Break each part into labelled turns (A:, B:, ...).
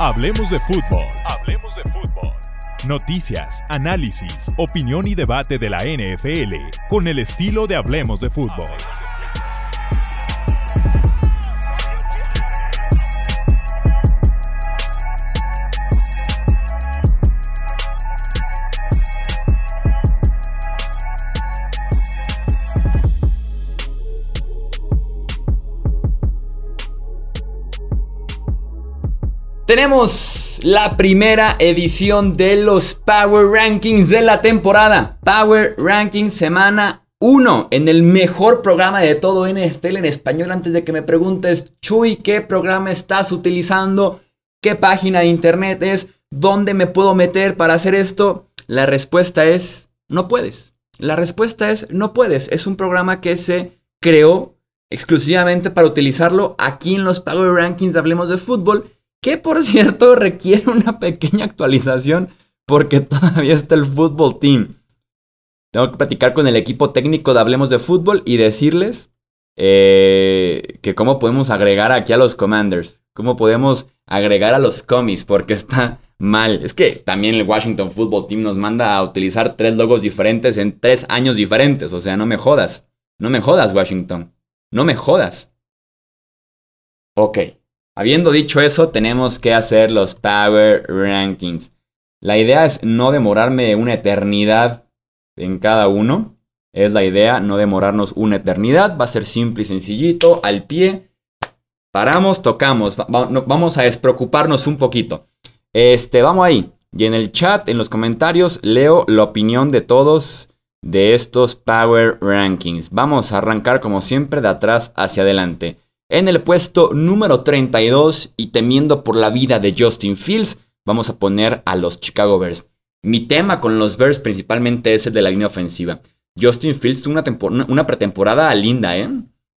A: Hablemos de fútbol. Hablemos de fútbol. Noticias, análisis, opinión y debate de la NFL con el estilo de Hablemos de fútbol.
B: Tenemos la primera edición de los Power Rankings de la temporada. Power Rankings semana 1 en el mejor programa de todo NFL en español. Antes de que me preguntes, Chuy, ¿qué programa estás utilizando? ¿Qué página de internet es? ¿Dónde me puedo meter para hacer esto? La respuesta es, no puedes. La respuesta es, no puedes. Es un programa que se creó exclusivamente para utilizarlo aquí en los Power Rankings Hablemos de Fútbol que por cierto requiere una pequeña actualización porque todavía está el fútbol team. Tengo que platicar con el equipo técnico de Hablemos de Fútbol y decirles eh, que cómo podemos agregar aquí a los Commanders, cómo podemos agregar a los Comis, porque está mal. Es que también el Washington Football Team nos manda a utilizar tres logos diferentes en tres años diferentes, o sea, no me jodas, no me jodas Washington, no me jodas. Ok, Habiendo dicho eso, tenemos que hacer los Power Rankings. La idea es no demorarme una eternidad en cada uno. Es la idea, no demorarnos una eternidad. Va a ser simple y sencillito, al pie. Paramos, tocamos. vamos a despreocuparnos un poquito. Este, vamos ahí. Y en el chat, en los comentarios, leo la opinión de todos de estos Power Rankings. Vamos a arrancar como siempre de atrás hacia adelante. En el puesto número 32 y temiendo por la vida de Justin Fields, vamos a poner a los Chicago Bears. Mi tema con los Bears principalmente es el de la línea ofensiva. Justin Fields tuvo una, pretemporada linda, ¿eh?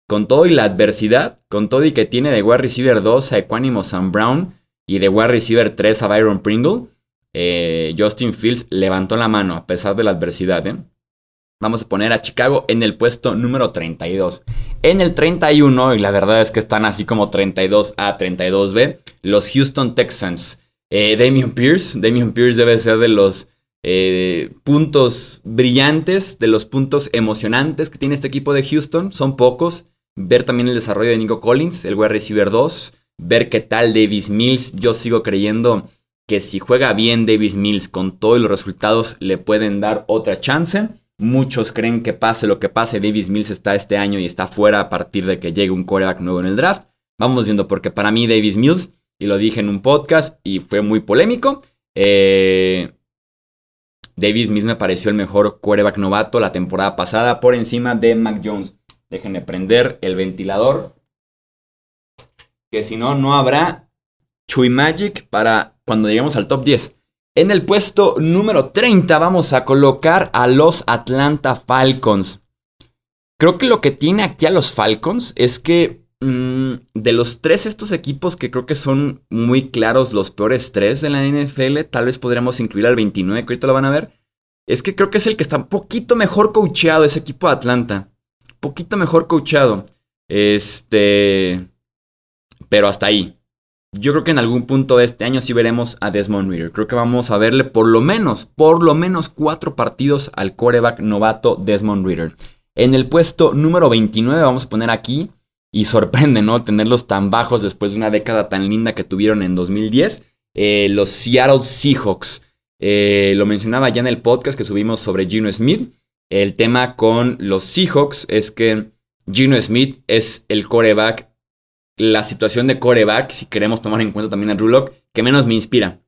B: Con todo y la adversidad, con todo y que tiene de wide receiver 2 a Equanimo Sam Brown y de wide receiver 3 a Byron Pringle, eh, Justin Fields levantó la mano a pesar de la adversidad, ¿eh? Vamos a poner a Chicago en el puesto número 32. En el 31, y la verdad es que están así como 32A, 32B, los Houston Texans. Eh, Damian Pierce. Damian Pierce debe ser de los eh, puntos brillantes, de los puntos emocionantes que tiene este equipo de Houston. Son pocos. Ver también el desarrollo de Nico Collins, el wide receiver 2. Ver qué tal Davis Mills. Yo sigo creyendo que si juega bien Davis Mills con todos los resultados le pueden dar otra chance. Muchos creen que pase lo que pase, Davis Mills está este año y está fuera a partir de que llegue un coreback nuevo en el draft. Vamos viendo, porque para mí Davis Mills, y lo dije en un podcast y fue muy polémico, eh, Davis Mills me pareció el mejor quarterback novato la temporada pasada por encima de Mac Jones. Déjenme prender el ventilador. Que si no, no habrá Chui Magic para cuando lleguemos al top 10. En el puesto número 30 vamos a colocar a los Atlanta Falcons. Creo que lo que tiene aquí a los Falcons es que mm, de los tres estos equipos que creo que son muy claros los peores tres de la NFL, tal vez podríamos incluir al 29, que ahorita lo van a ver, es que creo que es el que está un poquito mejor coacheado ese equipo de Atlanta. Poquito mejor coacheado. Este... Pero hasta ahí. Yo creo que en algún punto de este año sí veremos a Desmond Reader. Creo que vamos a verle por lo menos, por lo menos cuatro partidos al coreback novato Desmond Reader. En el puesto número 29 vamos a poner aquí, y sorprende, ¿no? Tenerlos tan bajos después de una década tan linda que tuvieron en 2010, eh, los Seattle Seahawks. Eh, lo mencionaba ya en el podcast que subimos sobre Gino Smith. El tema con los Seahawks es que Gino Smith es el coreback la situación de coreback, si queremos tomar en cuenta también a Rulock, que menos me inspira.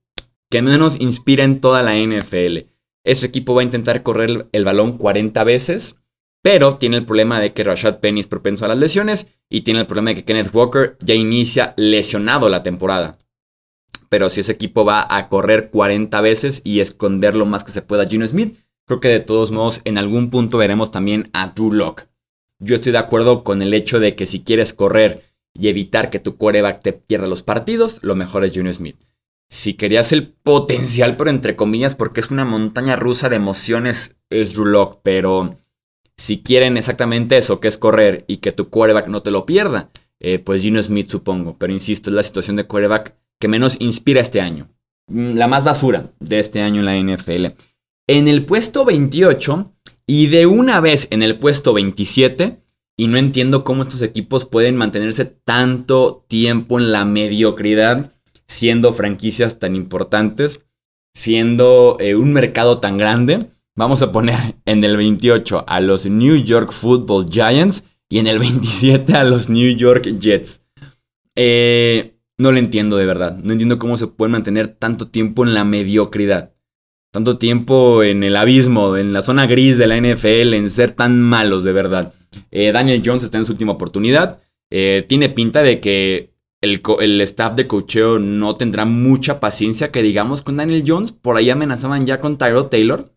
B: Que menos inspira en toda la NFL. Ese equipo va a intentar correr el balón 40 veces, pero tiene el problema de que Rashad Penny es propenso a las lesiones y tiene el problema de que Kenneth Walker ya inicia lesionado la temporada. Pero si ese equipo va a correr 40 veces y esconder lo más que se pueda a Gino Smith, creo que de todos modos en algún punto veremos también a Drew Lock. Yo estoy de acuerdo con el hecho de que si quieres correr y evitar que tu coreback te pierda los partidos, lo mejor es Junior Smith. Si querías el potencial, pero entre comillas, porque es una montaña rusa de emociones, es Drew pero si quieren exactamente eso, que es correr y que tu quarterback no te lo pierda, eh, pues Gino Smith supongo. Pero insisto, es la situación de quarterback que menos inspira este año. Mm, la más basura de este año en la NFL. En el puesto 28 y de una vez en el puesto 27, y no entiendo cómo estos equipos pueden mantenerse tanto tiempo en la mediocridad siendo franquicias tan importantes, siendo eh, un mercado tan grande. Vamos a poner en el 28 a los New York Football Giants y en el 27 a los New York Jets. Eh, no lo entiendo de verdad. No entiendo cómo se pueden mantener tanto tiempo en la mediocridad. Tanto tiempo en el abismo, en la zona gris de la NFL, en ser tan malos de verdad. Eh, Daniel Jones está en su última oportunidad. tiene pinta de que el, staff de cocheo no tendrá mucha paciencia que digamos con Daniel Jones. Por ahí amenazaban ya con Tyrod Taylor.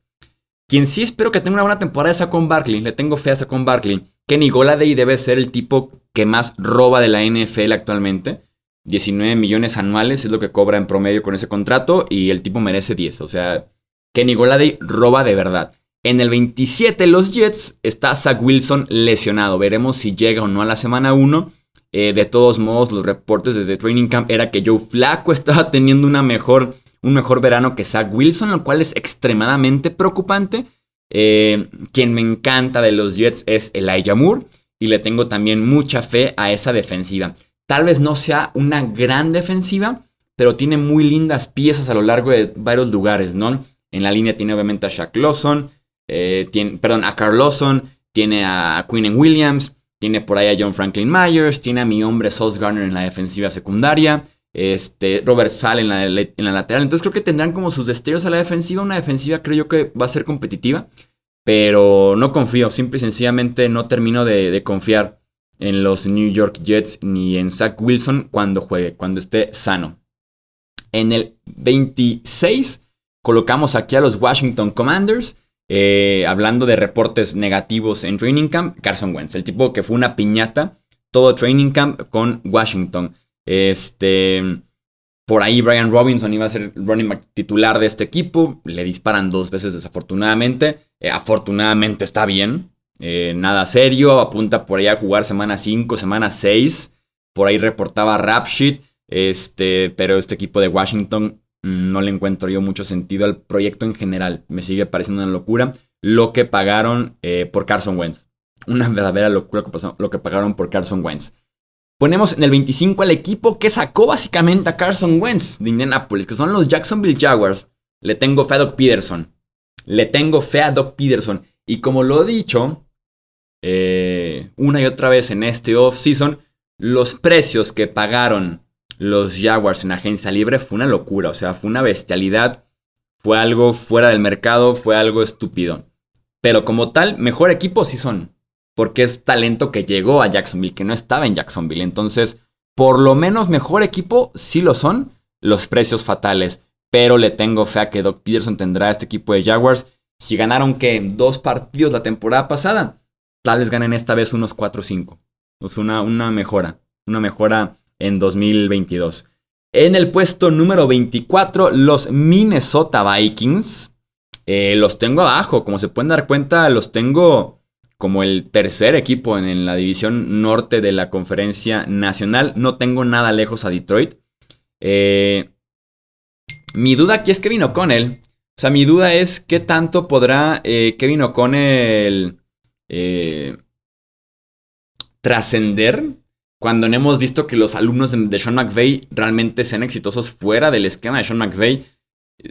B: Quien sí espero que tenga una buena temporada es Saquon Barkley. Le tengo fe a Saquon Barkley. Kenny Goladay debe ser el tipo que más roba de la NFL actualmente. 19 millones anuales es lo que cobra en promedio con ese contrato y el tipo merece 10. O sea, Kenny Goladay roba de verdad. En el 27 los Jets está Zach Wilson lesionado. Veremos si llega o no a la semana 1. Eh, de todos modos, los reportes desde Training Camp era que Joe Flaco estaba teniendo una mejor, un mejor verano que Zach Wilson, lo cual es extremadamente preocupante. Eh, quien me encanta de los Jets es Elijah Moore y le tengo también mucha fe a esa defensiva. Tal vez no sea una gran defensiva, pero tiene muy lindas piezas a lo largo de varios lugares, ¿no? En la línea tiene obviamente a Shaq Lawson, eh, tiene, perdón, a Carl tiene a Quinn Williams, tiene por ahí a John Franklin Myers, tiene a mi hombre Sauce Garner en la defensiva secundaria, este, Robert Sale en la, en la lateral. Entonces creo que tendrán como sus destellos a la defensiva. Una defensiva creo yo que va a ser competitiva, pero no confío. Simple y sencillamente no termino de, confiar en los New York Jets ni en Zach Wilson cuando juegue, cuando esté sano. En el 26 colocamos aquí a los Washington Commanders. Eh, hablando de reportes negativos en Training Camp, Carson Wentz, el tipo que fue una piñata todo Training Camp con Washington. Este, por ahí Brian Robinson iba a ser running back titular de este equipo, le disparan dos veces desafortunadamente, eh, afortunadamente está bien, eh, nada serio, apunta por ahí a jugar semana 5, semana 6, por ahí reportaba Rap este, pero este equipo de Washington no le encuentro yo mucho sentido al proyecto en general. Me sigue pareciendo una locura lo que pagaron eh, por Carson Wentz. Una verdadera locura lo que pagaron por Carson Wentz. Ponemos en el 25 al equipo que sacó básicamente a Carson Wentz de Indianapolis, que son los Jacksonville Jaguars. Le tengo fe a Doc Peterson. Le tengo fe a Doc Peterson. Y como lo he dicho eh, una y otra vez en este off-season, los precios que pagaron los Jaguars en agencia libre fue una locura, o sea, fue una bestialidad, fue algo fuera del mercado, fue algo estúpido. Pero como tal, mejor equipo sí son, porque es talento que llegó a Jacksonville, que no estaba en Jacksonville. Entonces, por lo menos mejor equipo sí lo son, los precios fatales. Pero le tengo fe a que Doc Peterson tendrá este equipo de Jaguars. Si ganaron que dos partidos la temporada pasada, tal vez ganen esta vez unos 4-5. Es una, una mejora, una mejora en 2022. En el puesto número 24, los Minnesota Vikings. Eh, los tengo abajo, como se pueden dar cuenta, los tengo como el tercer equipo en, la división norte de la conferencia nacional. No tengo nada lejos a Detroit. Eh, mi duda aquí es Kevin O'Connell. O sea, mi duda es qué tanto podrá eh, Kevin O'Connell trascender cuando no hemos visto que los alumnos de, Sean McVay realmente sean exitosos fuera del esquema de Sean McVay.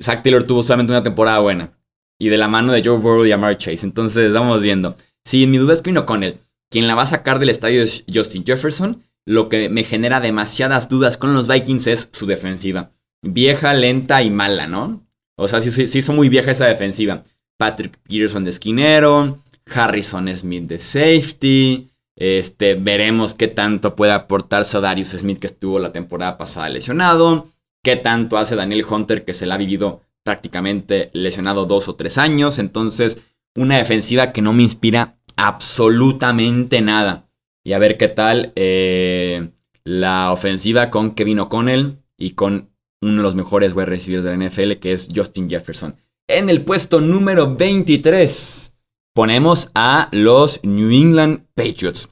B: Zach Taylor tuvo solamente una temporada buena. Y de la mano de Joe Burrow y Amar Chase. Entonces, vamos viendo. Si mi duda es Quinn O'Connell, quien la va a sacar del estadio es Justin Jefferson. Lo que me genera demasiadas dudas con los Vikings es su defensiva. Vieja, lenta y mala, ¿no? O sea, sí, sí hizo muy vieja esa defensiva. Patrick Peterson de esquinero. Harrison Smith de safety. Este, veremos qué tanto puede aportar Darius Smith, que estuvo la temporada pasada lesionado. Qué tanto hace Daniel Hunter, que se la ha vivido prácticamente lesionado dos o tres años. Entonces, una defensiva que no me inspira absolutamente nada. Y a ver qué tal eh, la ofensiva con Kevin O'Connell y con uno de los mejores wide receivers de la NFL, que es Justin Jefferson. En el puesto número 23 ponemos a los New England Patriots.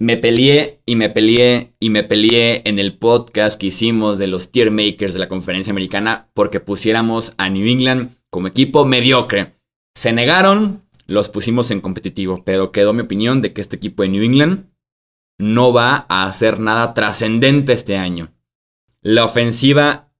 B: me peleé y me peleé y me peleé en el podcast que hicimos de los tier makers de la conferencia americana porque pusiéramos a New England como equipo mediocre. Se negaron, los pusimos en competitivo, pero quedó mi opinión de que este equipo de New England no va a hacer nada trascendente este año. La ofensiva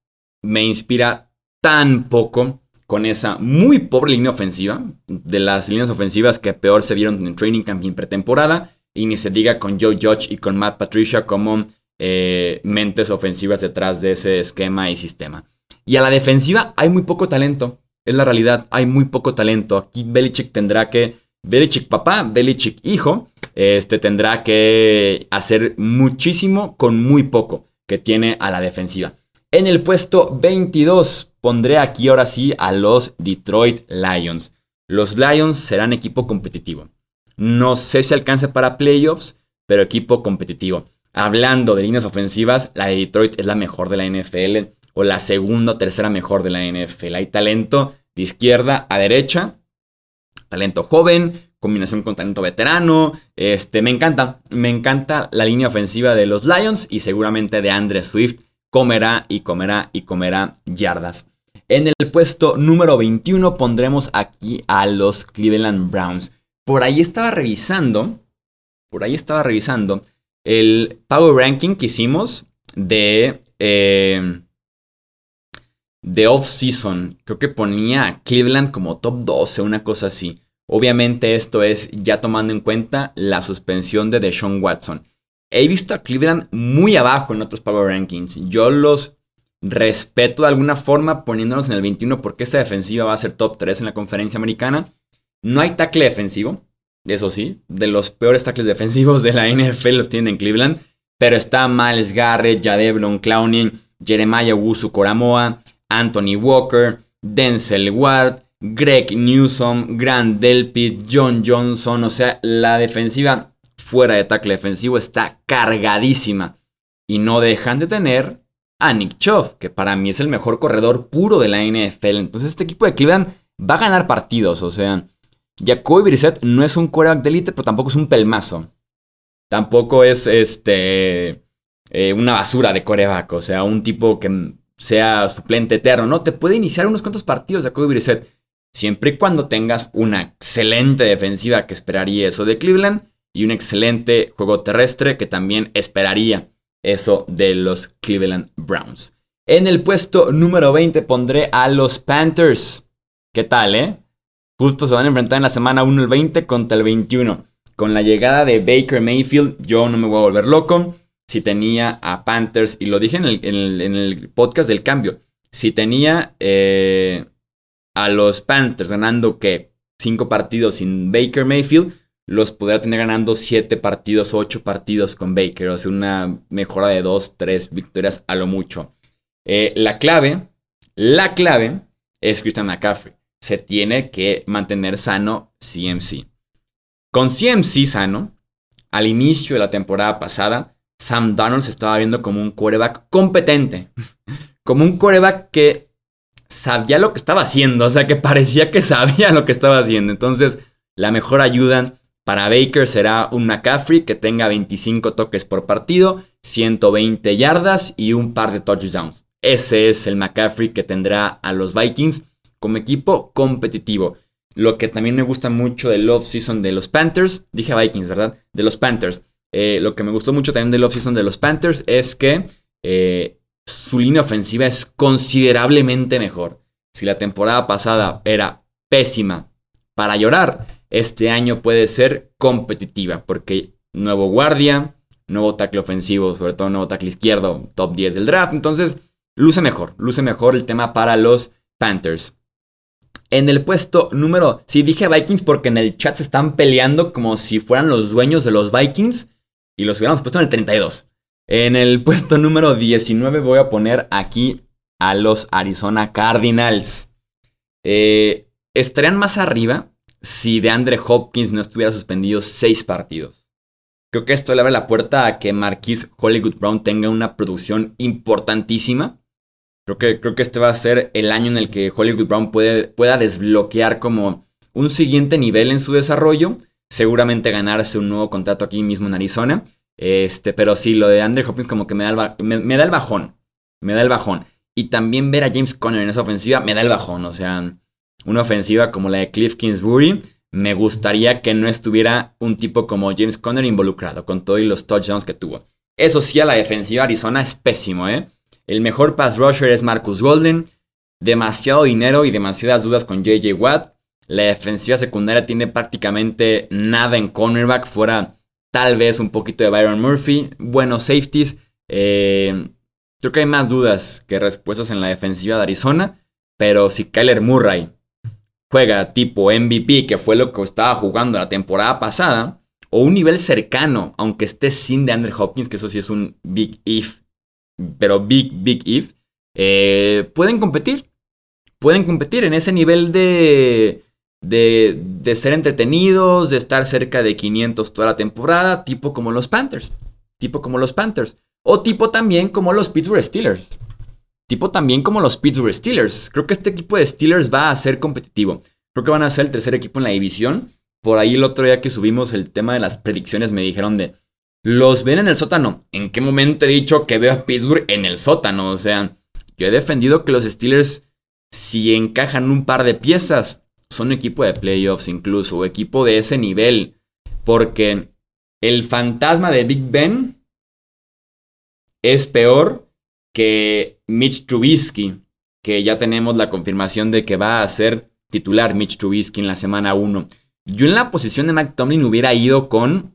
B: me inspira tan poco con esa muy pobre línea ofensiva, de las líneas ofensivas que peor se vieron en training camp y en pretemporada, y ni se diga con Joe Judge y con Matt Patricia como eh, mentes ofensivas detrás de ese esquema y sistema. Y a la defensiva hay muy poco talento, es la realidad, hay muy poco talento. Aquí Belichick tendrá que, Belichick papá, Belichick hijo, este tendrá que hacer muchísimo con muy poco que tiene a la defensiva. En el puesto 22 pondré aquí ahora sí a los Detroit Lions. Los Lions serán equipo competitivo. No sé si alcance para playoffs, pero equipo competitivo. Hablando de líneas ofensivas, la de Detroit es la mejor de la NFL o la segunda o tercera mejor de la NFL. Hay talento de izquierda a derecha, talento joven, combinación con talento veterano. Este, me encanta, me encanta la línea ofensiva de los Lions y seguramente de Andre Swift comerá y comerá y comerá yardas. En el puesto número 21 pondremos aquí a los Cleveland Browns. Por ahí estaba revisando, por ahí estaba revisando el Power Ranking que hicimos de, eh, de off-season. Creo que ponía a Cleveland como top 12, una cosa así. Obviamente esto es ya tomando en cuenta la suspensión de Deshaun Watson. He visto a Cleveland muy abajo en otros Power Rankings. Yo los respeto de alguna forma poniéndolos en el 21 porque esta defensiva va a ser top 3 en la conferencia americana. No hay tackle defensivo, eso sí, de los peores tackles defensivos de la NFL los tienen en Cleveland. Pero está Miles Garrett, Jadevlon Clowning, Jeremiah Wusu Coramoa, Anthony Walker, Denzel Ward, Greg Newsom, Grant Delpit, John Johnson. O sea, la defensiva fuera de tackle defensivo está cargadísima. Y no dejan de tener a Nick Chubb, que para mí es el mejor corredor puro de la NFL. Entonces este equipo de Cleveland va a ganar partidos. O sea, Jacoby Brissett no es un quarterback de élite, pero tampoco es un pelmazo. Tampoco es este eh, una basura de coreback. O sea, un tipo que sea suplente eterno. No, te puede iniciar unos cuantos partidos Jacoby Brissett. Siempre y cuando tengas una excelente defensiva que esperaría eso de Cleveland y un excelente juego terrestre que también esperaría eso de los Cleveland Browns. En el puesto número 20 pondré a los Panthers. ¿Qué tal, eh? Justo se van a enfrentar en la semana 1 el 20 contra el 21. Con la llegada de Baker Mayfield, yo no me voy a volver loco. Si tenía a Panthers, y lo dije en el, podcast del cambio, si tenía eh, a los Panthers ganando que 5 partidos sin Baker Mayfield, los podría tener ganando 7 partidos, 8 partidos con Baker. O sea, una mejora de 2, 3 victorias a lo mucho. Eh, la clave, la clave es Christian McCaffrey. Se tiene que mantener sano CMC. Con CMC sano, al inicio de la temporada pasada, Sam Donald se estaba viendo como un quarterback competente. como un quarterback que sabía lo que estaba haciendo. O sea, que parecía que sabía lo que estaba haciendo. Entonces, la mejor ayuda para Baker será un McCaffrey que tenga 25 toques por partido, 120 yardas y un par de touchdowns. Ese es el McCaffrey que tendrá a los Vikings como equipo competitivo. Lo que también me gusta mucho del off-season de los Panthers, dije Vikings, ¿verdad? De los Panthers. Eh, lo que me gustó mucho también del off-season de los Panthers es que eh, su línea ofensiva es considerablemente mejor. Si la temporada pasada era pésima para llorar, este año puede ser competitiva, porque nuevo guardia, nuevo tackle ofensivo, sobre todo nuevo tackle izquierdo, top 10 del draft. Entonces, luce mejor, luce mejor el tema para los Panthers. En el puesto número, sí dije Vikings porque en el chat se están peleando como si fueran los dueños de los Vikings y los hubiéramos puesto en el 32. En el puesto número 19 voy a poner aquí a los Arizona Cardinals. Eh, estarían más arriba si de Andre Hopkins no estuviera suspendido seis partidos. Creo que esto le abre la puerta a que Marquis Hollywood Brown tenga una producción importantísima. Creo que, creo que este va a ser el año en el que Hollywood Brown puede, pueda desbloquear como un siguiente nivel en su desarrollo. seguramente ganarse un nuevo contrato aquí mismo en Arizona. Este, pero sí, lo de Andrew Hopkins como que me da, el, me, da el bajón. Me da el bajón. Y también ver a James Conner en esa ofensiva me da el bajón. O sea, una ofensiva como la de Cliff Kingsbury, me gustaría que no estuviera un tipo como James Conner involucrado con todos los touchdowns que tuvo. Eso sí, a la defensiva Arizona es pésimo, ¿eh? El mejor pass rusher es Marcus Golden. Demasiado dinero y demasiadas dudas con JJ Watt. La defensiva secundaria tiene prácticamente nada en cornerback, fuera tal vez un poquito de Byron Murphy. Buenos safeties. Eh, creo que hay más dudas que respuestas en la defensiva de Arizona. Pero si Kyler Murray juega tipo MVP, que fue lo que estaba jugando la temporada pasada, o un nivel cercano, aunque esté sin de Andrew Hopkins, que eso sí es un big if, pero big, big if, eh, pueden competir. Pueden competir en ese nivel de, de, de ser entretenidos, de estar cerca de 500 toda la temporada, tipo como los Panthers. Tipo como los Panthers. O tipo también como los Pittsburgh Steelers. Tipo también como los Pittsburgh Steelers. Creo que este equipo de Steelers va a ser competitivo. Creo que van a ser el tercer equipo en la división. Por ahí el otro día que subimos el tema de las predicciones me dijeron de, los ven en el sótano. ¿En qué momento he dicho que veo a Pittsburgh en el sótano? O sea, yo he defendido que los Steelers, si encajan un par de piezas, son equipo de playoffs incluso, o equipo de ese nivel. Porque el fantasma de Big Ben es peor que Mitch Trubisky, que ya tenemos la confirmación de que va a ser titular Mitch Trubisky en la semana 1. Yo en la posición de Mike Tomlin hubiera ido con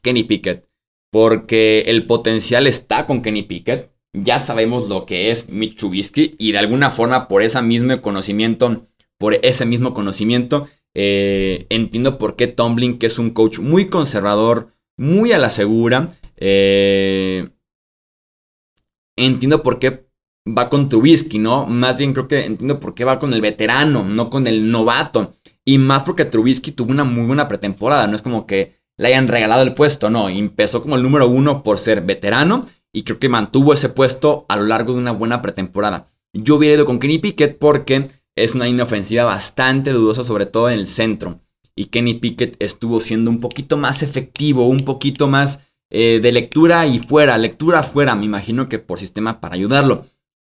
B: Kenny Pickett, porque el potencial está con Kenny Pickett. Ya sabemos lo que es Mitch Trubisky y de alguna forma por ese mismo conocimiento, por ese mismo conocimiento, eh, entiendo por qué Tomlin, que es un coach muy conservador, muy a la segura, eh, entiendo por qué va con Trubisky, ¿no? Más bien creo que entiendo por qué va con el veterano, no con el novato. Y más porque Trubisky tuvo una muy buena pretemporada, no es como que le hayan regalado el puesto, no, empezó como el número uno por ser veterano y creo que mantuvo ese puesto a lo largo de una buena pretemporada. Yo hubiera ido con Kenny Pickett porque es una línea ofensiva bastante dudosa, sobre todo en el centro. Y Kenny Pickett estuvo siendo un poquito más efectivo, un poquito más eh, de lectura y fuera, lectura fuera, me imagino que por sistema para ayudarlo.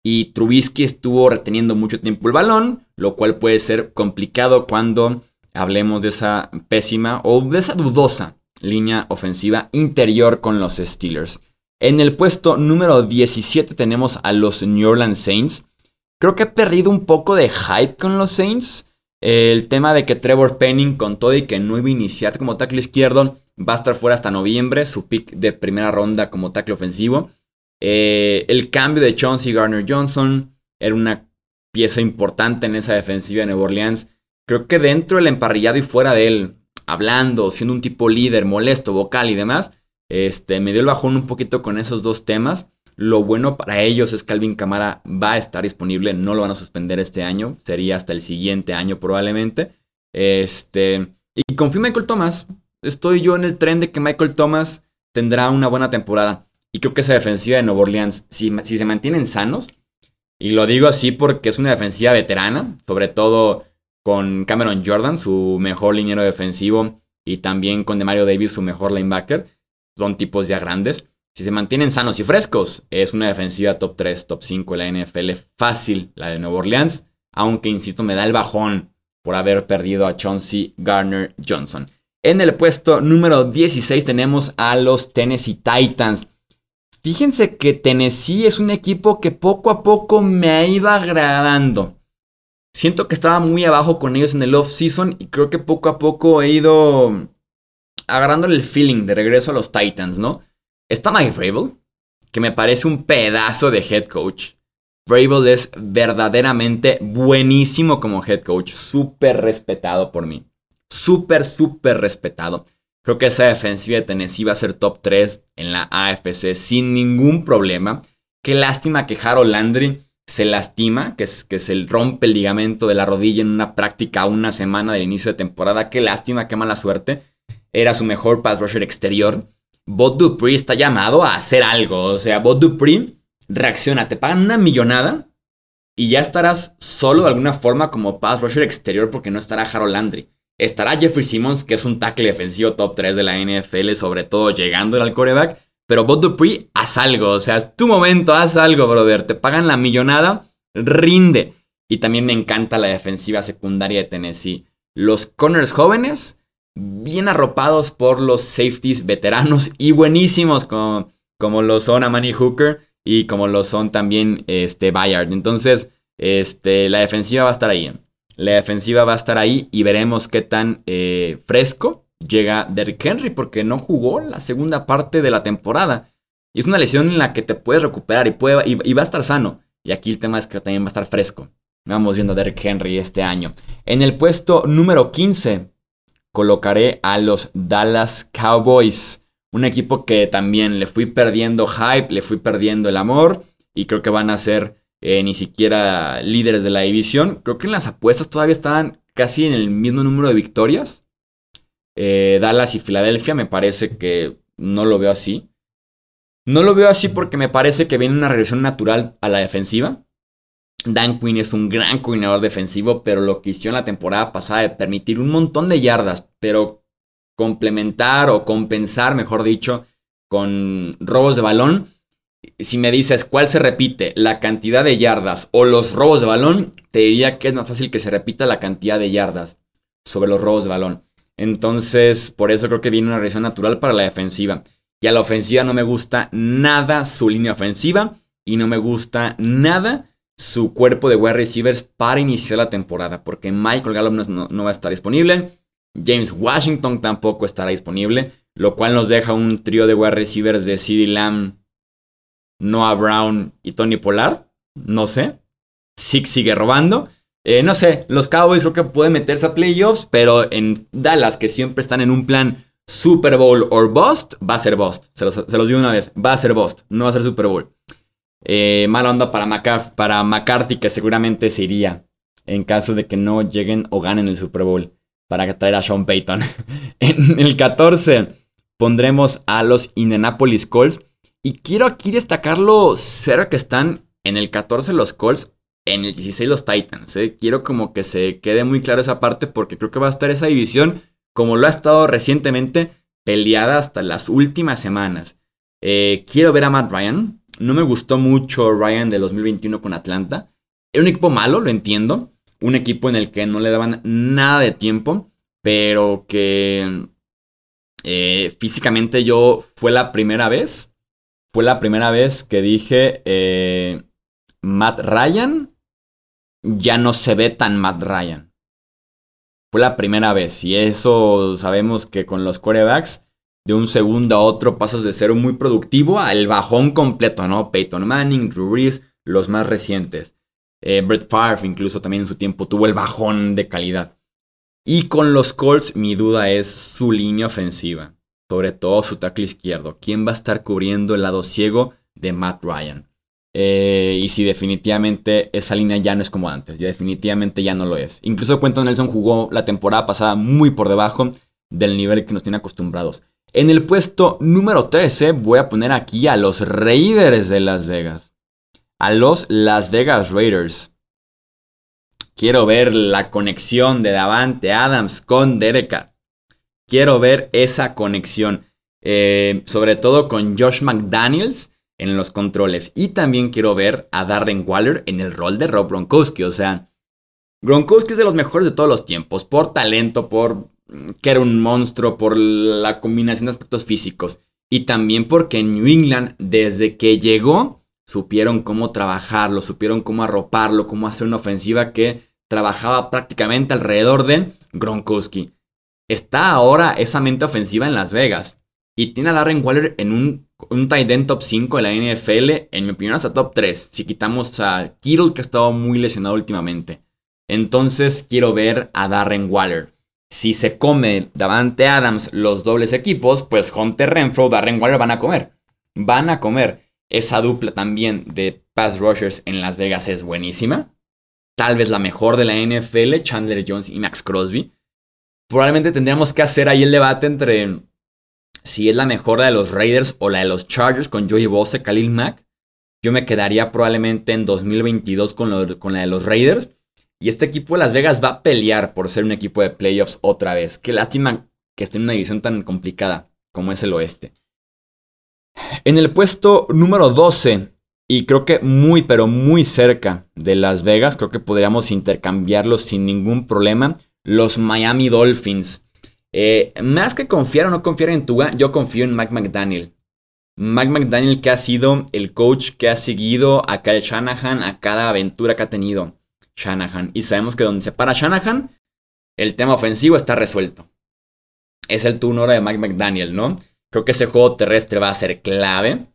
B: Y Trubisky estuvo reteniendo mucho tiempo el balón, lo cual puede ser complicado cuando hablemos de esa pésima o de esa dudosa línea ofensiva interior con los Steelers. En el puesto número 17 tenemos a los New Orleans Saints. Creo que he perdido un poco de hype con los Saints. El tema de que Trevor Penning con todo y que no iba a iniciar como tackle izquierdo, va a estar fuera hasta noviembre, su pick de primera ronda como tackle ofensivo. Eh, el cambio de Chauncey Garner Johnson era una pieza importante en esa defensiva de Nueva Orleans. Creo que dentro del emparrillado y fuera de él, hablando, siendo un tipo líder, molesto, vocal y demás, este, me dio el bajón un poquito con esos dos temas. Lo bueno para ellos es que Alvin Camara va a estar disponible, no lo van a suspender este año, sería hasta el siguiente año probablemente. Este, y confío en Michael Thomas, estoy yo en el tren de que Michael Thomas tendrá una buena temporada. Y creo que esa defensiva de Nueva Orleans, si, se mantienen sanos, y lo digo así porque es una defensiva veterana, sobre todo con Cameron Jordan, su mejor liniero defensivo, y también con Demario Davis, su mejor linebacker. Son tipos ya grandes. Si se mantienen sanos y frescos, es una defensiva top 3, top 5 de la NFL. Fácil la de Nueva Orleans, aunque insisto, me da el bajón por haber perdido a Chauncey Garner Johnson. En el puesto número 16 tenemos a los Tennessee Titans. Fíjense que Tennessee es un equipo que poco a poco me ha ido agradando. Siento que estaba muy abajo con ellos en el off-season y creo que poco a poco he ido agarrándole el feeling de regreso a los Titans, ¿no? Está Mike Vrabel, que me parece un pedazo de head coach. Vrabel es verdaderamente buenísimo como head coach, súper respetado por mí súper, súper respetado. Creo que esa defensiva de Tennessee va a ser top 3 en la AFC sin ningún problema. Qué lástima que Harold Landry se lastima, que, se rompe el ligamento de la rodilla en una práctica una semana del inicio de temporada. Qué lástima, qué mala suerte. Era su mejor pass rusher exterior. Bot Dupree está llamado a hacer algo. O sea, Bot Dupree reacciona, te pagan una millonada y ya estarás solo de alguna forma como pass rusher exterior porque no estará Harold Landry. Estará Jeffrey Simmons, que es un tackle defensivo top 3 de la NFL, sobre todo llegando al coreback. Pero Bob Dupree, haz algo. O sea, es tu momento, haz algo, brother. Te pagan la millonada, rinde. Y también me encanta la defensiva secundaria de Tennessee. Los corners jóvenes, bien arropados por los safeties veteranos y buenísimos, como, como lo son Amani Hooker y como lo son también este, Bayard. Entonces, este, la defensiva va a estar ahí. La defensiva va a estar ahí y veremos qué tan eh, fresco llega Derrick Henry porque no jugó la segunda parte de la temporada. Y es una lesión en la que te puedes recuperar y, puede, y, va a estar sano. Y aquí el tema es que también va a estar fresco. Vamos viendo a Derrick Henry este año. En el puesto número 15 colocaré a los Dallas Cowboys. Un equipo que también le fui perdiendo hype, le fui perdiendo el amor. Y creo que van a ser eh, ni siquiera líderes de la división. Creo que en las apuestas todavía estaban casi en el mismo número de victorias. Eh, Dallas y Filadelfia me parece que no lo veo así. No lo veo así porque me parece que viene una regresión natural a la defensiva. Dan Quinn es un gran coordinador defensivo, pero lo que hizo en la temporada pasada de permitir un montón de yardas, pero complementar o compensar, mejor dicho, con robos de balón, si me dices cuál se repite, la cantidad de yardas o los robos de balón, te diría que es más fácil que se repita la cantidad de yardas sobre los robos de balón. Entonces, por eso creo que viene una reacción natural para la defensiva. Y a la ofensiva no me gusta nada su línea ofensiva y no me gusta nada su cuerpo de wide receivers para iniciar la temporada, porque Michael Gallup no, no va a estar disponible, James Washington tampoco estará disponible, lo cual nos deja un trío de wide receivers de CeeDee Lamb, Noah Brown y Tony Pollard. No sé. Six sigue robando. Eh, no sé, los Cowboys creo que pueden meterse a playoffs, pero en Dallas, que siempre están en un plan Super Bowl or Bust, va a ser Bust. Se los, digo una vez, va a ser Bust, no va a ser Super Bowl. Eh, mala onda para, para McCarthy, que seguramente se iría en caso de que no lleguen o ganen el Super Bowl para traer a Sean Payton. en el 14 pondremos a los Indianapolis Colts. Y quiero aquí destacar lo cerca que están en el 14 los Colts, en el 16 los Titans. ¿eh? Quiero como que se quede muy claro esa parte porque creo que va a estar esa división como lo ha estado recientemente peleada hasta las últimas semanas. Eh, quiero ver a Matt Ryan. No me gustó mucho Ryan del 2021 con Atlanta. Era un equipo malo, lo entiendo. Un equipo en el que no le daban nada de tiempo, pero que eh, físicamente yo fue la primera vez fue la primera vez que dije eh, Matt Ryan ya no se ve tan Matt Ryan. Fue la primera vez y eso sabemos que con los quarterbacks de un segundo a otro pasas de ser muy productivo al bajón completo, ¿no? Peyton Manning, Drew Brees, los más recientes. Eh, Brett Favre incluso también en su tiempo tuvo el bajón de calidad. Y con los Colts mi duda es su línea ofensiva sobre todo su tackle izquierdo. ¿Quién va a estar cubriendo el lado ciego de Matt Ryan? Eh, y si definitivamente esa línea ya no es como antes, ya definitivamente ya no lo es. Incluso Quentin Nelson jugó la temporada pasada muy por debajo del nivel que nos tiene acostumbrados. En el puesto número 13 voy a poner aquí a los Raiders de Las Vegas. A los Las Vegas Raiders. Quiero ver la conexión de Davante Adams con Derek quiero ver esa conexión. Eh, sobre todo con Josh McDaniels en los controles. Y también quiero ver a Darren Waller en el rol de Rob Gronkowski. O sea, Gronkowski es de los mejores de todos los tiempos. Por talento, por mm, que era un monstruo, por la combinación de aspectos físicos. Y también porque en New England, desde que llegó, supieron cómo trabajarlo, supieron cómo arroparlo, cómo hacer una ofensiva que trabajaba prácticamente alrededor de Gronkowski está ahora esa mente ofensiva en Las Vegas. Y tiene a Darren Waller en un, tight end top 5 de la NFL, en mi opinión hasta top 3, si quitamos a Kittle que ha estado muy lesionado últimamente. Entonces quiero ver a Darren Waller. Si se come Davante Adams los dobles equipos, pues Hunter Renfro, Darren Waller van a comer. Van a comer. Esa dupla también de pass rushers en Las Vegas es buenísima. Tal vez la mejor de la NFL, Chandler Jones y Max Crosby probablemente tendríamos que hacer ahí el debate entre si es la mejor de los Raiders o la de los Chargers con Joey Bosa, Khalil Mack. Yo me quedaría probablemente en 2022 con, con la de los Raiders. Y este equipo de Las Vegas va a pelear por ser un equipo de playoffs otra vez. Qué lástima que esté en una división tan complicada como es el oeste. En el puesto número 12, y creo que muy, pero muy cerca de Las Vegas, creo que podríamos intercambiarlos sin ningún problema, los Miami Dolphins. Eh, más que confiar o no confiar en Tua, yo confío en Mike McDaniel. Mike McDaniel que ha sido el coach que ha seguido a Kyle Shanahan a cada aventura que ha tenido Shanahan. Y sabemos que donde se para Shanahan, el tema ofensivo está resuelto. Es el turno ahora de Mike McDaniel, ¿no? Creo que ese juego terrestre va a ser clave.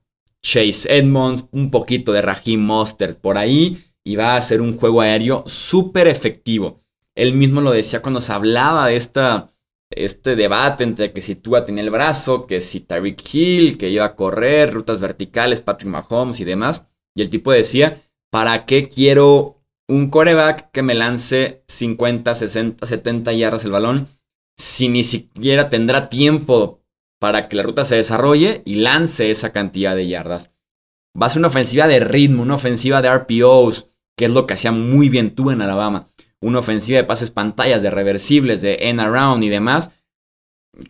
B: Chase Edmonds, un poquito de Raheem Mostert por ahí. Y va a ser un juego aéreo súper efectivo. Él mismo lo decía cuando se hablaba de esta, este debate entre que si Tua tenía el brazo, que si Tyreek Hill, que iba a correr, rutas verticales, Patrick Mahomes y demás. Y el tipo decía, ¿para qué quiero un coreback que me lance 50, 60, 70 yardas el balón si ni siquiera tendrá tiempo para que la ruta se desarrolle y lance esa cantidad de yardas. Va a ser una ofensiva de ritmo, una ofensiva de RPOs, que es lo que hacía muy bien tú en Alabama. Una ofensiva de pases pantallas, de reversibles, de end around y demás.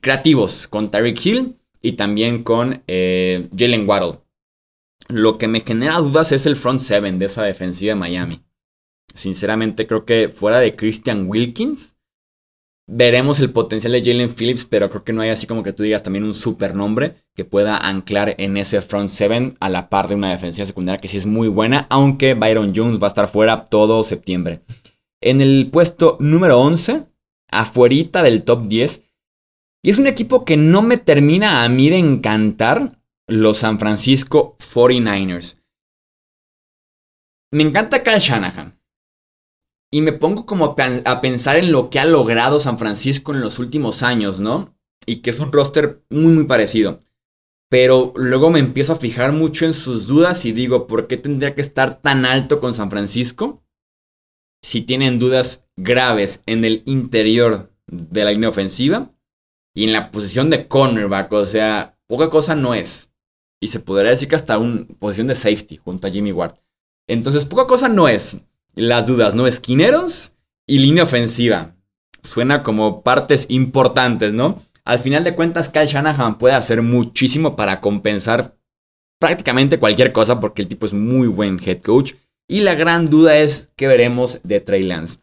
B: Creativos con Tyreek Hill y también con eh, Jalen Waddle. Lo que me genera dudas es el front seven de esa defensiva de Miami. Sinceramente creo que fuera de Christian Wilkins, veremos el potencial de Jalen Phillips, pero creo que no hay así como que tú digas también un super nombre que pueda anclar en ese front seven a la par de una defensiva secundaria que sí es muy buena, aunque Byron Jones va a estar fuera todo septiembre. En el puesto número 11, afuerita del top 10, y es un equipo que no me termina a mí de encantar, los San Francisco 49ers. Me encanta Kyle Shanahan. Y me pongo como a pensar en lo que ha logrado San Francisco en los últimos años, ¿no? Y que es un roster muy, muy parecido. Pero luego me empiezo a fijar mucho en sus dudas y digo, ¿por qué tendría que estar tan alto con San Francisco? Si tienen dudas graves en el interior de la línea ofensiva y en la posición de cornerback, o sea, poca cosa no es. Y se podría decir que hasta una posición de safety junto a Jimmy Ward. Entonces, poca cosa no es las dudas, ¿no? Esquineros y línea ofensiva. Suena como partes importantes, ¿no? Al final de cuentas, Kyle Shanahan puede hacer muchísimo para compensar prácticamente cualquier cosa porque el tipo es muy buen head coach. Y la gran duda es qué veremos de Trey Lance.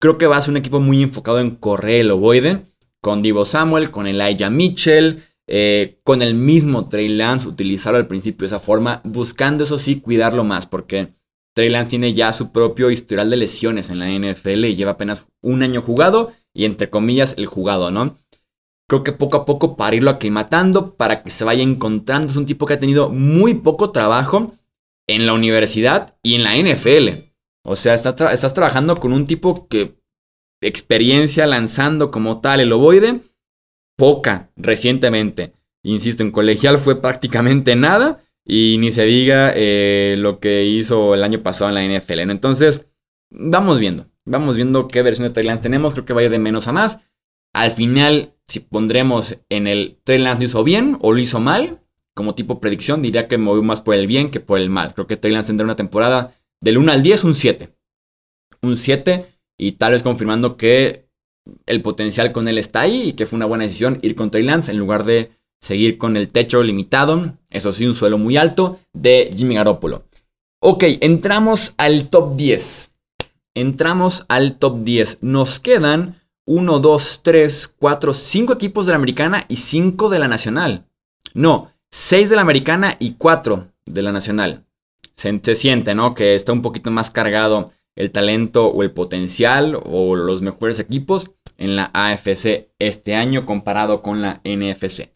B: Creo que va a ser un equipo muy enfocado en correr el ovoide, con Divo Samuel, con Elijah Mitchell, eh, con el mismo Trey Lance, utilizarlo al principio de esa forma, buscando eso sí cuidarlo más, porque Trey Lance tiene ya su propio historial de lesiones en la NFL y lleva apenas un año jugado y entre comillas el jugado, ¿no? Creo que poco a poco para irlo aclimatando, para que se vaya encontrando. Es un tipo que ha tenido muy poco trabajo en la universidad y en la NFL. O sea, estás, trabajando con un tipo que experiencia lanzando como tal el ovoide, poca recientemente. Insisto, en colegial fue prácticamente nada y ni se diga eh, lo que hizo el año pasado en la NFL. Entonces, vamos viendo. Vamos viendo qué versión de Trey Lance tenemos. Creo que va a ir de menos a más. Al final, si pondremos en el Trey Lance lo hizo bien o lo hizo mal, como tipo predicción, diría que movió más por el bien que por el mal. Creo que Trey Lance tendrá una temporada del 1 al 10, un 7. Un 7 y tal vez confirmando que el potencial con él está ahí y que fue una buena decisión ir con Trey Lance en lugar de seguir con el techo limitado, eso sí, un suelo muy alto, de Jimmy Garoppolo. Ok, entramos al top 10. Entramos al top 10. Nos quedan 1, 2, 3, 4, 5 equipos de la americana y 5 de la nacional. No, 6 de la americana y 4 de la nacional. Se, siente, ¿no? Que está un poquito más cargado el talento o el potencial o los mejores equipos en la AFC este año comparado con la NFC.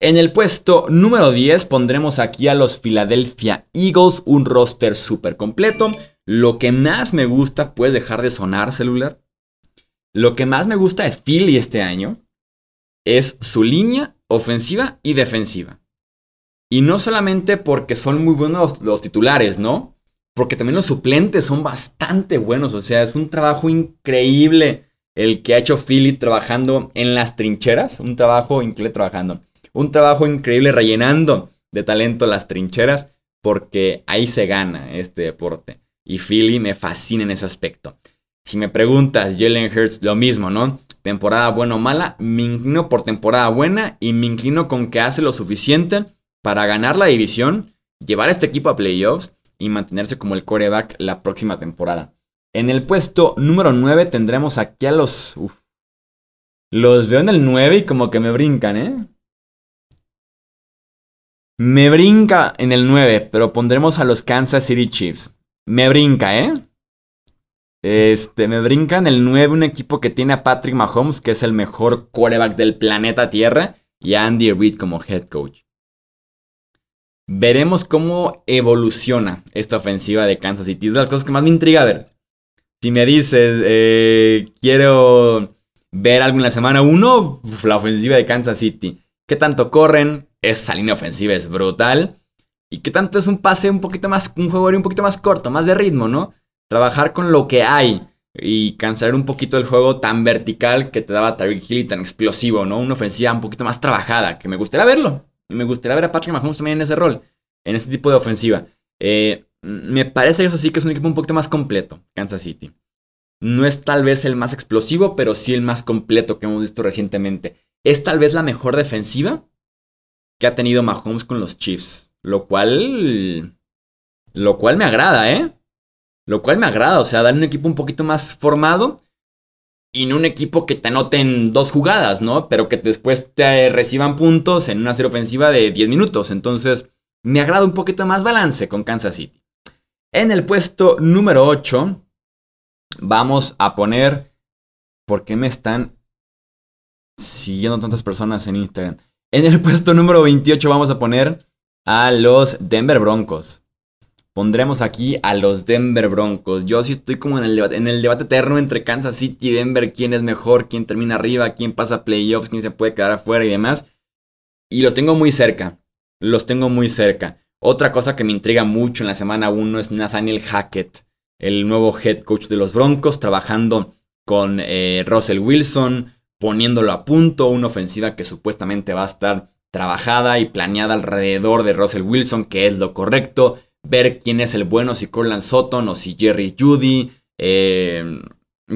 B: En el puesto número 10 pondremos aquí a los Philadelphia Eagles, un roster súper completo. Lo que más me gusta, puede dejar de sonar celular. Lo que más me gusta de Philly este año es su línea ofensiva y defensiva. Y no solamente porque son muy buenos los titulares, ¿no? Porque también los suplentes son bastante buenos. O sea, es un trabajo increíble el que ha hecho Philly trabajando en las trincheras. Un trabajo increíble trabajando un trabajo increíble rellenando de talento las trincheras, porque ahí se gana este deporte. Y Philly me fascina en ese aspecto. Si me preguntas, Jalen Hurts, lo mismo, ¿no? Temporada buena o mala, me inclino por temporada buena y me inclino con que hace lo suficiente para ganar la división, llevar a este equipo a playoffs y mantenerse como el coreback la próxima temporada. En el puesto número 9 tendremos aquí a los... los veo en el 9 y como que me brincan, ¿eh? Me brinca en el 9, pero pondremos a los Kansas City Chiefs. Me brinca, ¿eh? Este, me brinca en el 9 un equipo que tiene a Patrick Mahomes, que es el mejor quarterback del planeta Tierra, y a Andy Reid como head coach. Veremos cómo evoluciona esta ofensiva de Kansas City. Es de las cosas que más me intriga a ver. Si me dices, eh, quiero ver algo en la semana 1, la ofensiva de Kansas City. ¿Qué tanto corren? Esa línea ofensiva es brutal. ¿Y qué tanto es un pase un poquito más, un juego un poquito más corto, más de ritmo, ¿no? Trabajar con lo que hay y cansar un poquito el juego tan vertical que te daba Tyreek Hill y tan explosivo, ¿no? Una ofensiva un poquito más trabajada, que me gustaría verlo. Me gustaría ver a Patrick Mahomes también en ese rol, en ese tipo de ofensiva. Eh, me parece que eso sí que es un equipo un poquito más completo, Kansas City. No es tal vez el más explosivo, pero sí el más completo que hemos visto recientemente. Es tal vez la mejor defensiva que ha tenido Mahomes con los Chiefs. Lo cual. Lo cual me agrada, ¿eh? Lo cual me agrada. O sea, dar un equipo un poquito más formado. Y no un equipo que te anoten dos jugadas, ¿no? Pero que después te reciban puntos en una serie ofensiva de 10 minutos. Entonces, me agrada un poquito más balance con Kansas City. En el puesto número 8, vamos a poner. ¿Por qué me están siguiendo tantas personas en Instagram? En el puesto número 28 vamos a poner a los Denver Broncos. Pondremos aquí a los Denver Broncos. Yo sí estoy como en el, debate, en el debate eterno entre Kansas City y Denver. ¿Quién es mejor? ¿Quién termina arriba? ¿Quién pasa playoffs? ¿Quién se puede quedar afuera y demás? Y los tengo muy cerca. Los tengo muy cerca. Otra cosa que me intriga mucho en la semana 1 es Nathaniel Hackett, el nuevo head coach de los Broncos, trabajando con eh, Russell Wilson, poniéndolo a punto, una ofensiva que supuestamente va a estar trabajada y planeada alrededor de Russell Wilson, que es lo correcto, ver quién es el bueno, si Corland Sutton o si Jerry Judy, eh,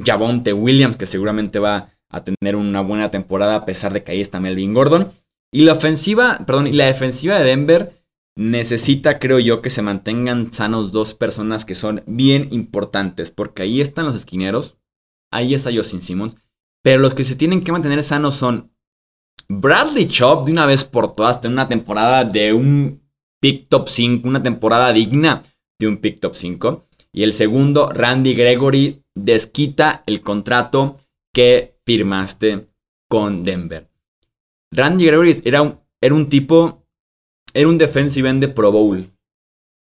B: Javonte Williams, que seguramente va a tener una buena temporada a pesar de que ahí está Melvin Gordon. Y la ofensiva, perdón, y la defensiva de Denver necesita, creo yo, que se mantengan sanos dos personas que son bien importantes, porque ahí están los esquineros, ahí está Justin Simmons, pero los que se tienen que mantener sanos son Bradley Chop de una vez por todas, en una temporada de un pick top 5, una temporada digna de un pick top 5. Y el segundo, Randy Gregory, desquita el contrato que firmaste con Denver. Randy Gregory era un, era un tipo, era un defensive end de Pro Bowl.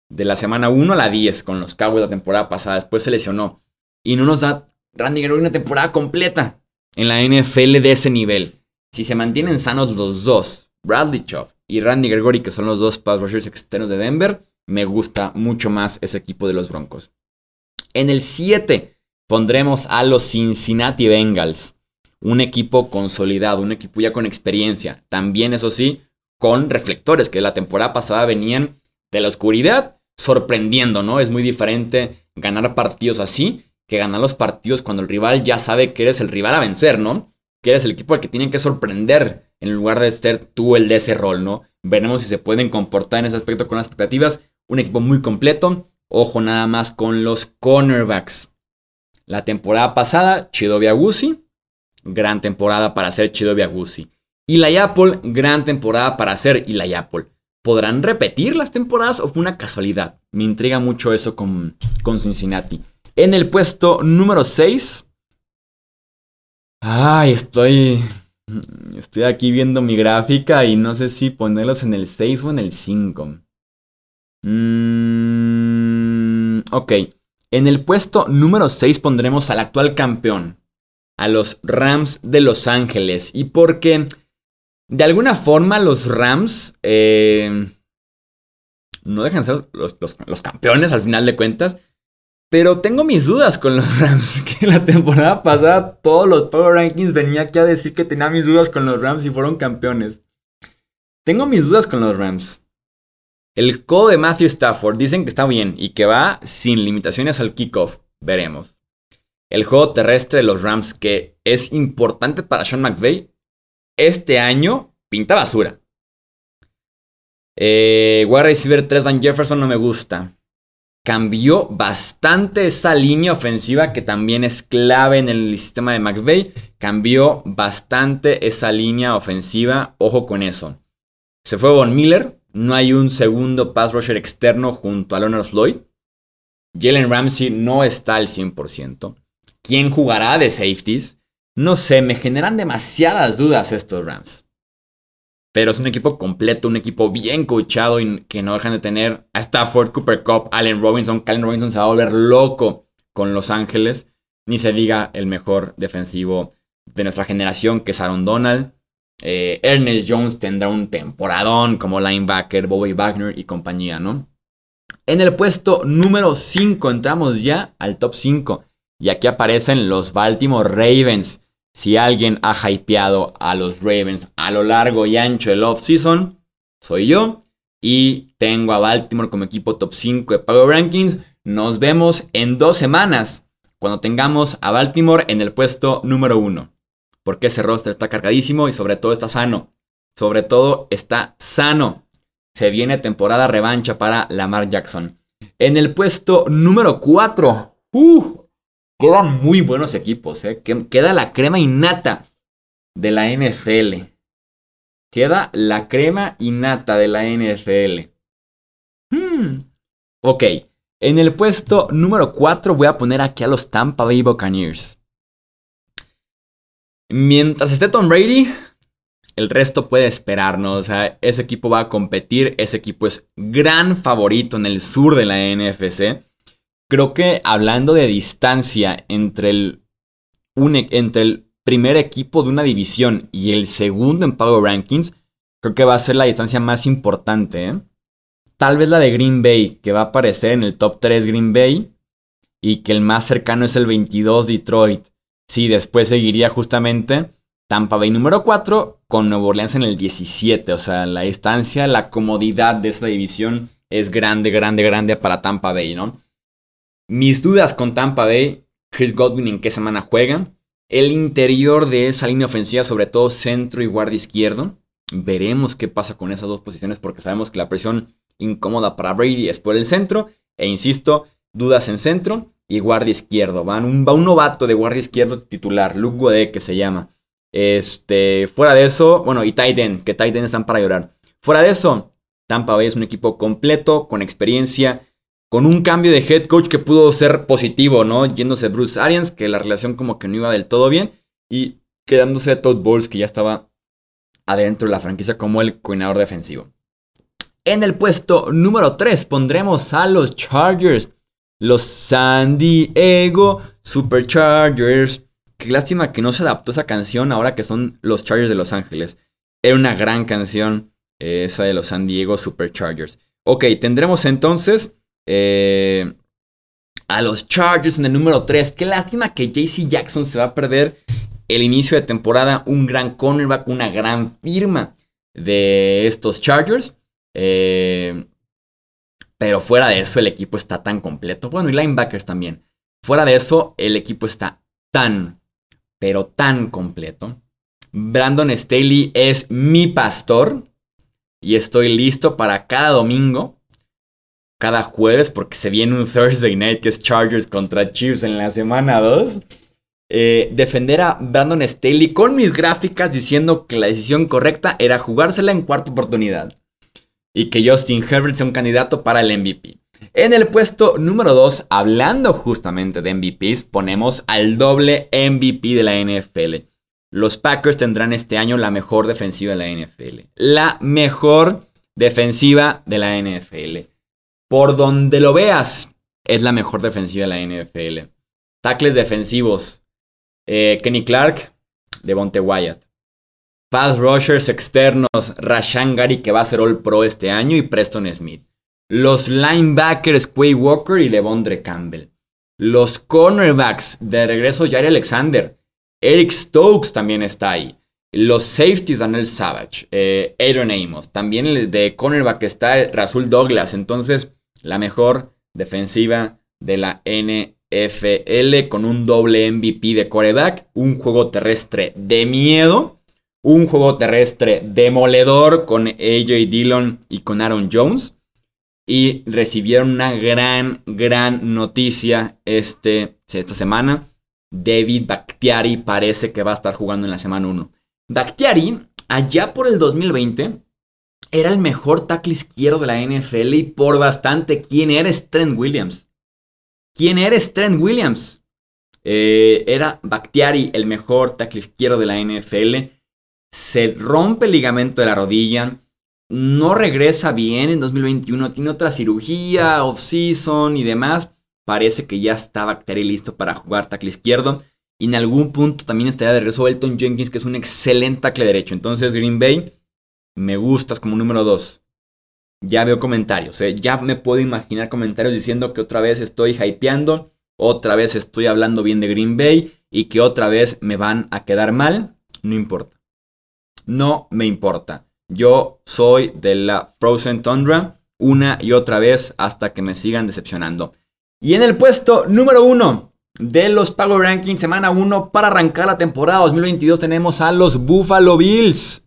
B: De la semana 1 a la 10 con los Cowboys la temporada pasada. Después se lesionó. Y no nos da Randy Gregory una temporada completa en la NFL de ese nivel. Si se mantienen sanos los dos, Bradley Chubb y Randy Gregory, que son los dos pass rushers externos de Denver, me gusta mucho más ese equipo de los Broncos. En el 7 pondremos a los Cincinnati Bengals. Un equipo consolidado, un equipo ya con experiencia. También, eso sí, con reflectores que la temporada pasada venían de la oscuridad, sorprendiendo, ¿no? Es muy diferente ganar partidos así que ganar los partidos cuando el rival ya sabe que eres el rival a vencer, ¿no? Que eres el equipo al que tienen que sorprender en lugar de ser tú el de ese rol, ¿no? Veremos si se pueden comportar en ese aspecto con las expectativas. Un equipo muy completo. Ojo nada más con los cornerbacks. La temporada pasada, Chido Agusi. Gran temporada para hacer Chido Agusi. Y la Apple, gran temporada para hacer y la Apple. ¿Podrán repetir las temporadas o fue una casualidad? Me intriga mucho eso con, con Cincinnati. En el puesto número 6. Ay, estoy. Estoy aquí viendo mi gráfica y no sé si ponerlos en el 6 o en el 5. Mm, ok. En el puesto número 6 pondremos al actual campeón. A los Rams de Los Ángeles. Y porque de alguna forma los Rams eh, no dejan de ser los campeones al final de cuentas. Pero tengo mis dudas con los Rams. Que la temporada pasada todos los Power Rankings venía aquí a decir que tenía mis dudas con los Rams y fueron campeones. Tengo mis dudas con los Rams. El codo de Matthew Stafford dicen que está bien y que va sin limitaciones al kickoff. Veremos. el juego terrestre de los Rams, que es importante para Sean McVay, este año pinta basura. Eh, wide receiver 3 Van Jefferson no me gusta. Cambió bastante esa línea ofensiva que también es clave en el sistema de McVay. Cambió bastante esa línea ofensiva. Ojo con eso. Se fue Von Miller. No hay un segundo pass rusher externo junto a Leonard Floyd. Jalen Ramsey no está al 100%. ¿Quién jugará de safeties? No sé, me generan demasiadas dudas estos Rams. Pero es un equipo completo, un equipo bien coachado y que no dejan de tener a Stafford, Cooper Cup, Allen Robinson. Allen Robinson se va a volver loco con Los Ángeles. Ni se diga el mejor defensivo de nuestra generación, que es Aaron Donald. Eh, Ernest Jones tendrá un temporadón como linebacker, Bobby Wagner y compañía, ¿no? En el puesto número 5 entramos ya al top 5. Y aquí aparecen los Baltimore Ravens. Si alguien ha hypeado a los Ravens a lo largo y ancho del offseason, soy yo. Y tengo a Baltimore como equipo top 5 de Power Rankings. Nos vemos en dos semanas cuando tengamos a Baltimore en el puesto número 1. Porque ese roster está cargadísimo y sobre todo está sano. Sobre todo está sano. Se viene temporada revancha para Lamar Jackson. En el puesto número 4. Uh, Quedan muy buenos equipos, ¿eh? Queda la crema innata de la NFL. Queda la crema innata de la NFL. Hmm. Ok. En el puesto número 4 voy a poner aquí a los Tampa Bay Buccaneers. Mientras esté Tom Brady, el resto puede esperarnos. O sea, ese equipo va a competir. Ese equipo es gran favorito en el sur de la NFC. Creo que hablando de distancia entre el, e, entre el primer equipo de una división y el segundo en Power Rankings, creo que va a ser la distancia más importante. ¿eh? Tal vez la de Green Bay, que va a aparecer en el top 3 Green Bay, y que el más cercano es el 22 Detroit. Sí, después seguiría justamente Tampa Bay número 4 con Nuevo Orleans en el 17. O sea, la distancia, la comodidad de esta división es grande, grande, grande para Tampa Bay, ¿no? Mis dudas con Tampa Bay, Chris Godwin en qué semana juega, el interior de esa línea ofensiva, sobre todo centro y guardia izquierdo. Veremos qué pasa con esas dos posiciones porque sabemos que la presión incómoda para Brady es por el centro. E insisto, dudas en centro y guardia izquierdo. Van un, va un novato de guardia izquierdo titular, Luke Guade, que se llama. Este, fuera de eso, bueno, y Titan, que Titan están para llorar. Fuera de eso, Tampa Bay es un equipo completo, con experiencia, con un cambio de head coach que pudo ser positivo, ¿no? Yéndose Bruce Arians, que la relación como que no iba del todo bien, y quedándose Todd Bowles, que ya estaba adentro de la franquicia como el coordinador defensivo. En el puesto número 3 pondremos a los Chargers, los San Diego Superchargers. Qué lástima que no se adaptó esa canción ahora que son los Chargers de Los Ángeles. Era una gran canción eh, esa de los San Diego Superchargers. Ok, tendremos entonces eh, a los Chargers en el número 3. Qué lástima que JC Jackson se va a perder el inicio de temporada. Un gran cornerback, una gran firma de estos Chargers. Eh, pero fuera de eso, el equipo está tan completo. Bueno, y linebackers también. Fuera de eso, el equipo está tan, pero tan completo. Brandon Staley es mi pastor. Y estoy listo para cada domingo cada jueves porque se viene un Thursday night que es Chargers contra Chiefs en la semana 2. Eh, defender a Brandon Staley con mis gráficas diciendo que la decisión correcta era jugársela en cuarta oportunidad. Y que Justin Herbert sea un candidato para el MVP. En el puesto número 2, hablando justamente de MVPs, ponemos al doble MVP de la NFL. Los Packers tendrán este año la mejor defensiva de la NFL. La mejor defensiva de la NFL. Por donde lo veas, es la mejor defensiva de la NFL. Tackles defensivos. Eh, Kenny Clark, Devonte Wyatt. Pass rushers externos, Rashan Gary, que va a ser All Pro este año, y Preston Smith. Los linebackers, Quay Walker y Devondre Campbell. Los cornerbacks, de regreso, Jair Alexander. Eric Stokes también está ahí. Los safeties, Daniel Savage. Eh, Aaron Amos. También el de cornerback está Rasul Douglas. Entonces, la mejor defensiva de la NFL. Con un doble MVP de coreback, un juego terrestre de miedo, un juego terrestre demoledor con AJ Dillon y con Aaron Jones. Y recibieron una gran, gran noticia este, esta semana. David Bakhtiari parece que va a estar jugando en la semana 1. Bakhtiari, allá por el 2020, era el mejor tackle izquierdo de la NFL y por bastante. ¿Quién eres Trent Williams? ¿Quién eres Trent Williams? Eh, era Bakhtiari el mejor tackle izquierdo de la NFL. Se rompe el ligamento de la rodilla. No regresa bien en 2021. Tiene otra cirugía, off-season y demás. Parece que ya está Bakhtiari listo para jugar tackle izquierdo. Y en algún punto también estaría de regreso Elton Jenkins, que es un excelente tackle derecho. Entonces, Green Bay me gustas como número 2. Ya veo comentarios, ¿eh? ya me puedo imaginar comentarios diciendo que otra vez estoy hypeando, otra vez estoy hablando bien de Green Bay y que otra vez me van a quedar mal. No importa. No me importa. Yo soy de la Frozen Tundra una y otra vez hasta que me sigan decepcionando. Y en el puesto número 1 de los Power Rankings semana 1 para arrancar la temporada 2022 tenemos a los Buffalo Bills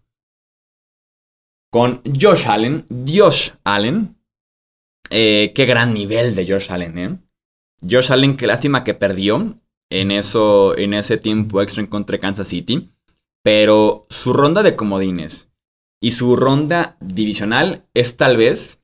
B: con Josh Allen. Josh Allen. Eh, qué gran nivel de Josh Allen, ¿eh? Josh Allen, qué lástima que perdió en, eso, en ese tiempo extra en contra de Kansas City. Pero su ronda de comodines y su ronda divisional es tal vez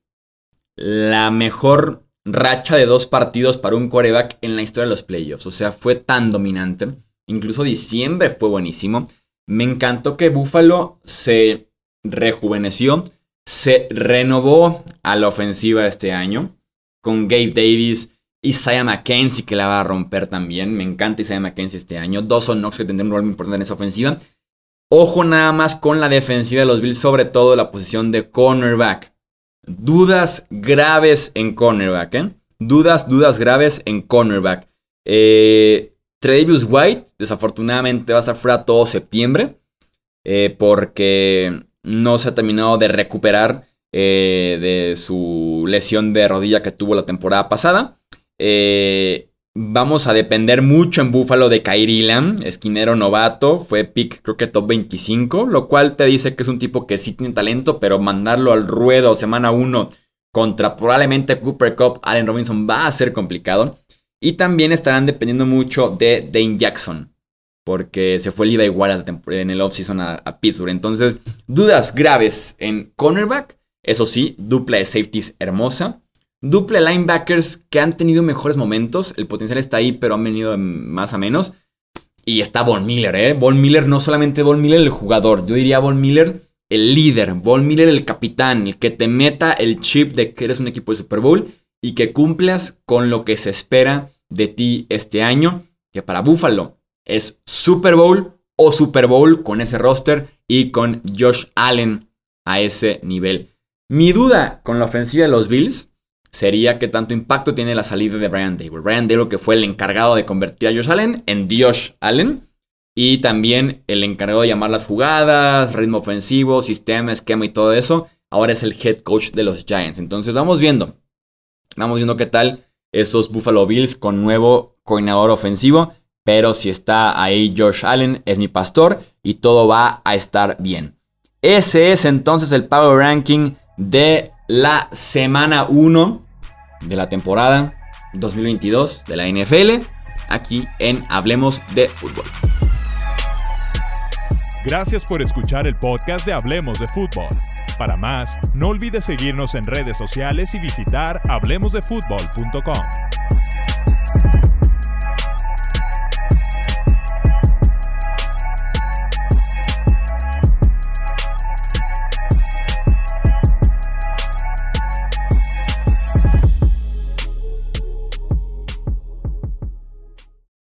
B: la mejor racha de dos partidos para un quarterback en la historia de los playoffs. O sea, fue tan dominante. Incluso diciembre fue buenísimo. Me encantó que Buffalo se rejuveneció, se renovó a la ofensiva este año con Gabe Davis, Isaiah McKenzie que la va a romper también. Me encanta Isaiah McKenzie este año. Dawson Knox que tendrá un rol muy importante en esa ofensiva. Ojo nada más con la defensiva de los Bills, sobre todo la posición de cornerback. Dudas graves en cornerback, ¿eh? Dudas, dudas graves en cornerback. Eh, Tredavious White, desafortunadamente, va a estar fuera todo septiembre. Eh, porque no se ha terminado de recuperar eh, de su lesión de rodilla que tuvo la temporada pasada. Eh, vamos a depender mucho en Buffalo de Kyrie Lam, esquinero novato, fue pick creo que top 25, lo cual te dice que es un tipo que sí tiene talento, pero mandarlo al ruedo semana 1 contra probablemente Cooper Cup, Allen Robinson va a ser complicado. Y también estarán dependiendo mucho de Dane Jackson porque se fue el igual en el offseason a, a Pittsburgh. Entonces, dudas graves en cornerback. Eso sí, dupla de safeties hermosa. Dupla de linebackers que han tenido mejores momentos. El potencial está ahí, pero han venido más a menos. Y está Von Miller, ¿eh? Von Miller, no solamente Von Miller el jugador. Yo diría Von Miller el líder. Von Miller el capitán. El que te meta el chip de que eres un equipo de Super Bowl. Y que cumplas con lo que se espera de ti este año. Que para Buffalo es Super Bowl o Super Bowl con ese roster y con Josh Allen a ese nivel. Mi duda con la ofensiva de los Bills sería que tanto impacto tiene la salida de Brian Dable. Brian Dable que fue el encargado de convertir a Josh Allen en Josh Allen y también el encargado de llamar las jugadas, ritmo ofensivo, sistema, esquema y todo eso. Ahora es el head coach de los Giants. Entonces vamos viendo. Vamos viendo qué tal esos Buffalo Bills con nuevo coordinador ofensivo. Pero si está ahí Josh Allen, es mi pastor y todo va a estar bien. Ese es entonces el Power Ranking de la semana 1 de la temporada 2022 de la NFL, aquí en Hablemos de Fútbol.
A: Gracias por escuchar el podcast de Hablemos de Fútbol. Para más, no olvides seguirnos en redes sociales y visitar hablemosdefutbol.com.